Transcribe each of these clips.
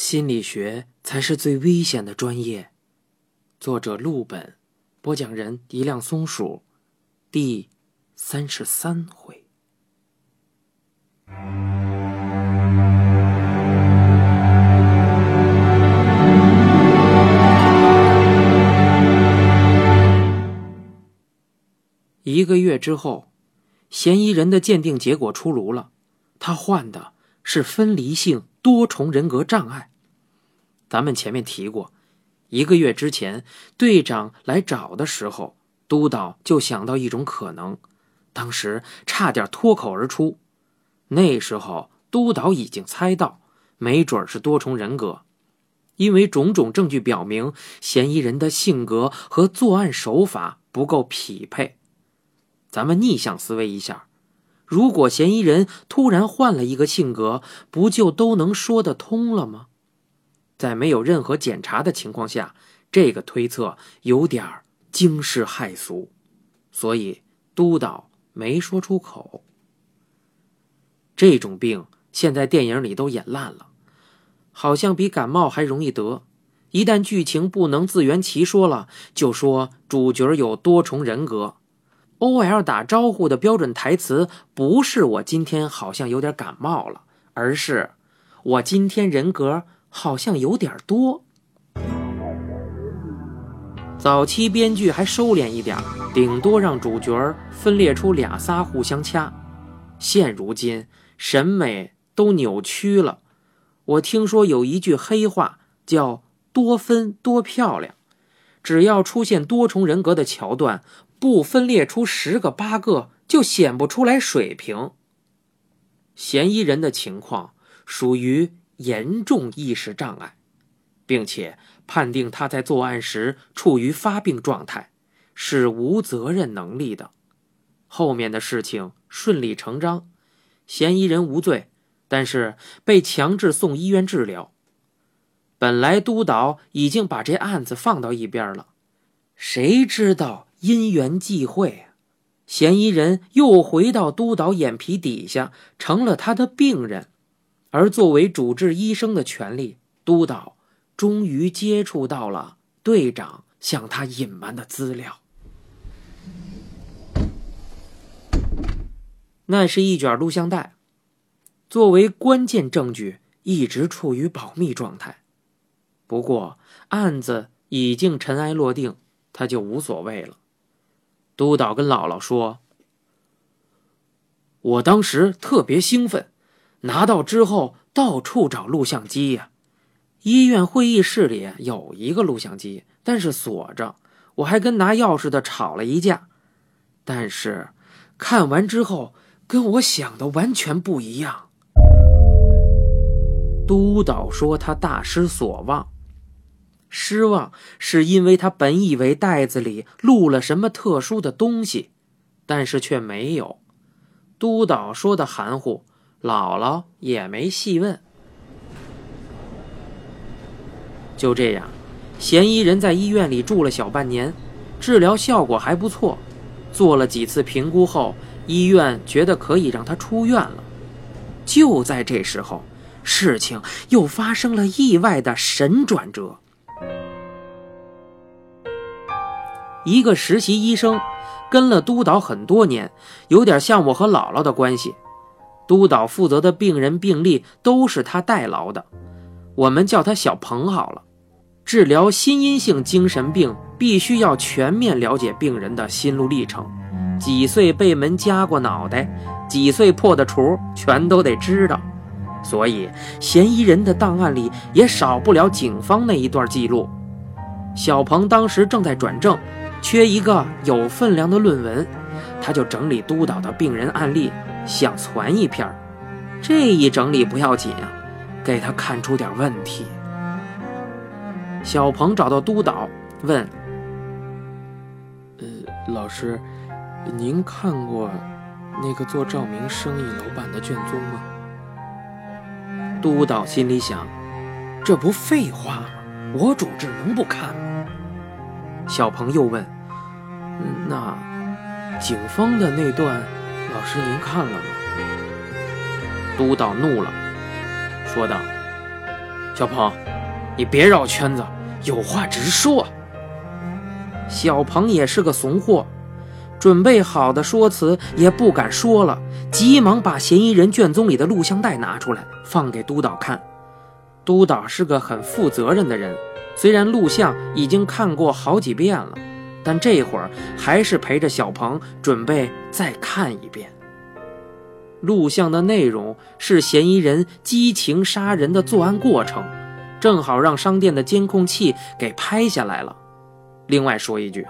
心理学才是最危险的专业。作者：陆本，播讲人：一辆松鼠，第三十三回。一个月之后，嫌疑人的鉴定结果出炉了，他患的是分离性多重人格障碍。咱们前面提过，一个月之前队长来找的时候，督导就想到一种可能，当时差点脱口而出。那时候督导已经猜到，没准是多重人格，因为种种证据表明嫌疑人的性格和作案手法不够匹配。咱们逆向思维一下，如果嫌疑人突然换了一个性格，不就都能说得通了吗？在没有任何检查的情况下，这个推测有点惊世骇俗，所以督导没说出口。这种病现在电影里都演烂了，好像比感冒还容易得。一旦剧情不能自圆其说了，就说主角有多重人格。O L 打招呼的标准台词不是“我今天好像有点感冒了”，而是“我今天人格好像有点多”。早期编剧还收敛一点，顶多让主角分裂出俩仨互相掐。现如今审美都扭曲了，我听说有一句黑话叫“多分多漂亮”，只要出现多重人格的桥段。不分裂出十个八个，就显不出来水平。嫌疑人的情况属于严重意识障碍，并且判定他在作案时处于发病状态，是无责任能力的。后面的事情顺理成章，嫌疑人无罪，但是被强制送医院治疗。本来督导已经把这案子放到一边了，谁知道？因缘际会，嫌疑人又回到督导眼皮底下，成了他的病人。而作为主治医生的权利，督导终于接触到了队长向他隐瞒的资料。那是一卷录像带，作为关键证据，一直处于保密状态。不过案子已经尘埃落定，他就无所谓了。督导跟姥姥说：“我当时特别兴奋，拿到之后到处找录像机呀。医院会议室里有一个录像机，但是锁着。我还跟拿钥匙的吵了一架。但是看完之后，跟我想的完全不一样。”督导说他大失所望。失望是因为他本以为袋子里录了什么特殊的东西，但是却没有。督导说的含糊，姥姥也没细问。就这样，嫌疑人在医院里住了小半年，治疗效果还不错。做了几次评估后，医院觉得可以让他出院了。就在这时候，事情又发生了意外的神转折。一个实习医生，跟了督导很多年，有点像我和姥姥的关系。督导负责的病人病例都是他代劳的，我们叫他小鹏好了。治疗心因性精神病，必须要全面了解病人的心路历程，几岁被门夹过脑袋，几岁破的除，全都得知道。所以，嫌疑人的档案里也少不了警方那一段记录。小鹏当时正在转正。缺一个有分量的论文，他就整理督导的病人案例，想传一篇这一整理不要紧啊，给他看出点问题。小鹏找到督导，问：“呃，老师，您看过那个做照明生意老板的卷宗吗？”督导心里想：“这不废话吗？我主治能不看吗？”小鹏又问：“那警方的那段，老师您看了吗？”督导怒了，说道：“小鹏，你别绕圈子，有话直说。小鹏也是个怂货，准备好的说辞也不敢说了，急忙把嫌疑人卷宗里的录像带拿出来，放给督导看。督导是个很负责任的人，虽然录像已经看过好几遍了，但这会儿还是陪着小鹏准备再看一遍。录像的内容是嫌疑人激情杀人的作案过程，正好让商店的监控器给拍下来了。另外说一句，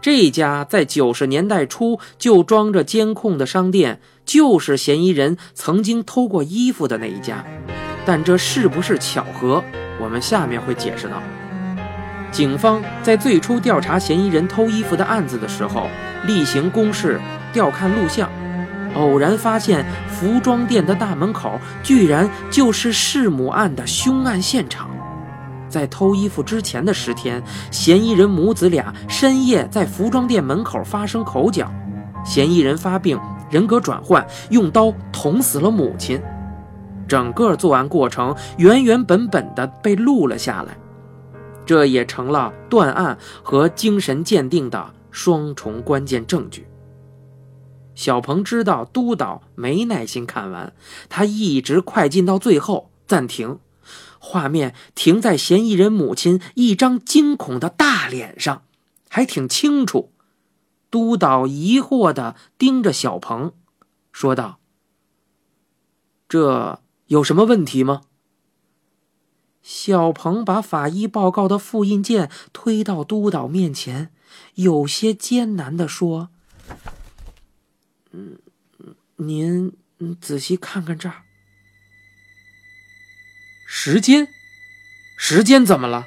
这家在九十年代初就装着监控的商店，就是嫌疑人曾经偷过衣服的那一家。但这是不是巧合？我们下面会解释到。警方在最初调查嫌疑人偷衣服的案子的时候，例行公事调看录像，偶然发现服装店的大门口居然就是弑母案的凶案现场。在偷衣服之前的十天，嫌疑人母子俩深夜在服装店门口发生口角，嫌疑人发病，人格转换，用刀捅死了母亲。整个作案过程原原本本的被录了下来，这也成了断案和精神鉴定的双重关键证据。小鹏知道督导没耐心看完，他一直快进到最后暂停。画面停在嫌疑人母亲一张惊恐的大脸上，还挺清楚。督导疑惑地盯着小鹏，说道：“这有什么问题吗？”小鹏把法医报告的复印件推到督导面前，有些艰难地说：“嗯，您仔细看看这儿。”时间，时间怎么了？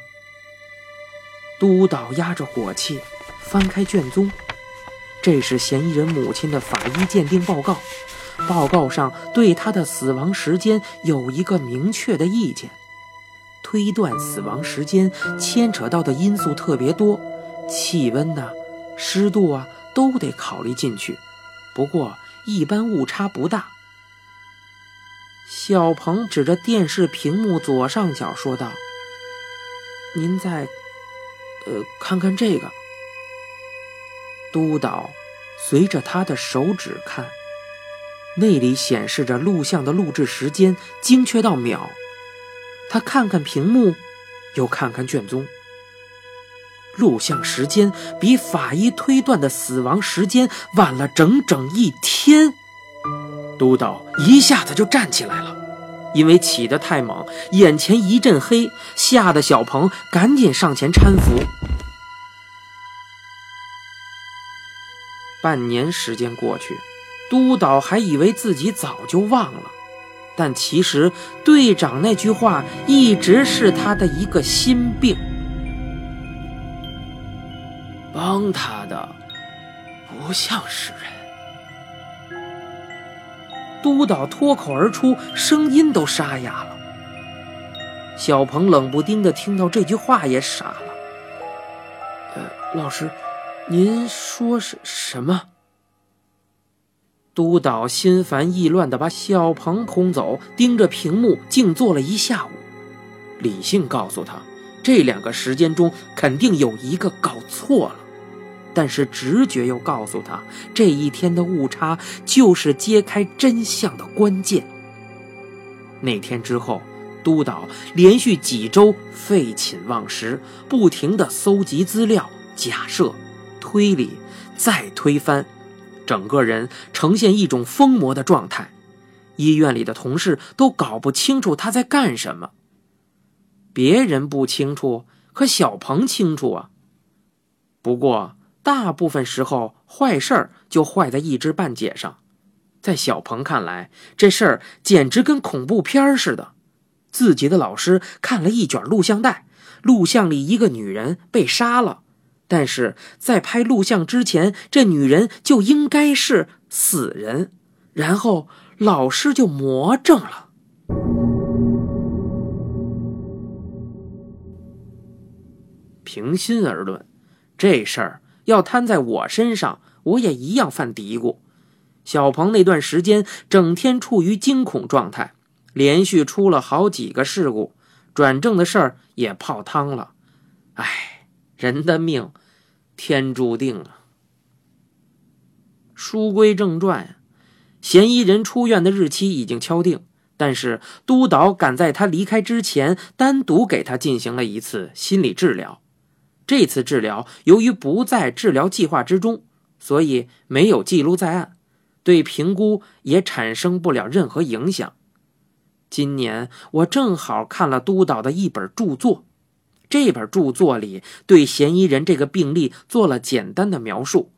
督导压着火气，翻开卷宗，这是嫌疑人母亲的法医鉴定报告。报告上对她的死亡时间有一个明确的意见。推断死亡时间牵扯到的因素特别多，气温呐、湿度啊都得考虑进去。不过一般误差不大。小鹏指着电视屏幕左上角说道：“您再，呃，看看这个。”督导随着他的手指看，那里显示着录像的录制时间精确到秒。他看看屏幕，又看看卷宗，录像时间比法医推断的死亡时间晚了整整一天。督导一下子就站起来了，因为起得太猛，眼前一阵黑，吓得小鹏赶紧上前搀扶。半年时间过去，督导还以为自己早就忘了，但其实队长那句话一直是他的一个心病。帮他的不像是人。督导脱口而出，声音都沙哑了。小鹏冷不丁的听到这句话也傻了。呃，老师，您说是什么？督导心烦意乱的把小鹏轰走，盯着屏幕静坐了一下午。理性告诉他，这两个时间中肯定有一个搞错了。但是直觉又告诉他，这一天的误差就是揭开真相的关键。那天之后，督导连续几周废寝忘食，不停地搜集资料、假设、推理，再推翻，整个人呈现一种疯魔的状态。医院里的同事都搞不清楚他在干什么。别人不清楚，可小鹏清楚啊。不过。大部分时候，坏事儿就坏在一知半解上。在小鹏看来，这事儿简直跟恐怖片似的。自己的老师看了一卷录像带，录像里一个女人被杀了，但是在拍录像之前，这女人就应该是死人。然后老师就魔怔了。平心而论，这事儿。要摊在我身上，我也一样犯嘀咕。小鹏那段时间整天处于惊恐状态，连续出了好几个事故，转正的事儿也泡汤了。唉，人的命，天注定啊。书归正传，嫌疑人出院的日期已经敲定，但是督导赶在他离开之前，单独给他进行了一次心理治疗。这次治疗由于不在治疗计划之中，所以没有记录在案，对评估也产生不了任何影响。今年我正好看了督导的一本著作，这本著作里对嫌疑人这个病例做了简单的描述，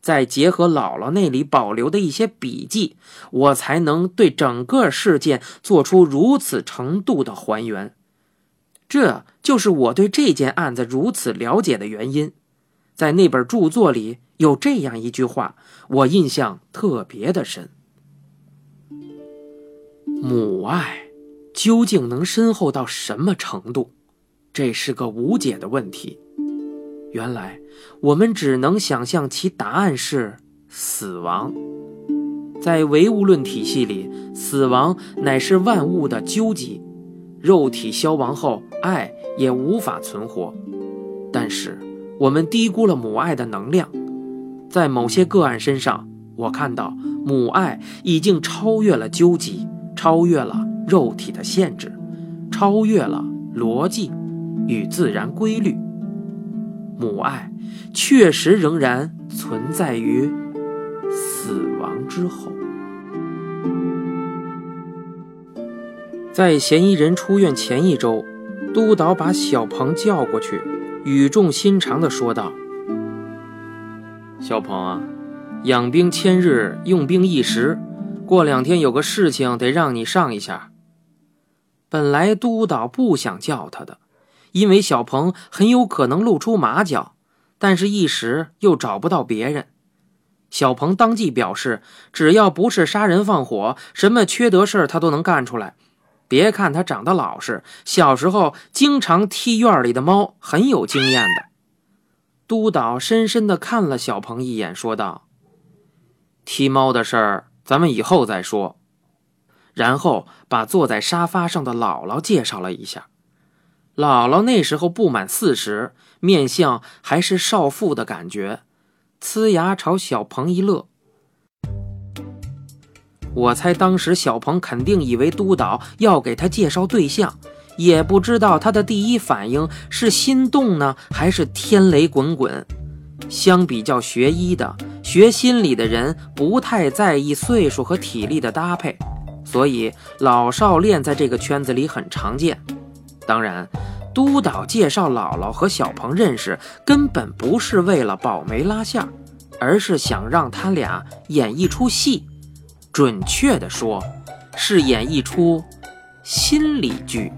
再结合姥姥那里保留的一些笔记，我才能对整个事件做出如此程度的还原。这就是我对这件案子如此了解的原因。在那本著作里有这样一句话，我印象特别的深。母爱究竟能深厚到什么程度？这是个无解的问题。原来我们只能想象其答案是死亡。在唯物论体系里，死亡乃是万物的究极。肉体消亡后，爱也无法存活。但是我们低估了母爱的能量。在某些个案身上，我看到母爱已经超越了究极。超越了肉体的限制，超越了逻辑与自然规律。母爱确实仍然存在于死亡之后。在嫌疑人出院前一周，督导把小鹏叫过去，语重心长地说道：“小鹏啊，养兵千日，用兵一时。”过两天有个事情得让你上一下。本来督导不想叫他的，因为小鹏很有可能露出马脚，但是一时又找不到别人。小鹏当即表示，只要不是杀人放火，什么缺德事他都能干出来。别看他长得老实，小时候经常踢院里的猫，很有经验的。督导深深地看了小鹏一眼，说道：“踢猫的事儿。”咱们以后再说。然后把坐在沙发上的姥姥介绍了一下。姥姥那时候不满四十，面相还是少妇的感觉，呲牙朝小鹏一乐。我猜当时小鹏肯定以为督导要给他介绍对象，也不知道他的第一反应是心动呢，还是天雷滚滚。相比较学医的。学心理的人不太在意岁数和体力的搭配，所以老少恋在这个圈子里很常见。当然，督导介绍姥姥和小鹏认识，根本不是为了保媒拉线，而是想让他俩演一出戏，准确的说，是演一出心理剧。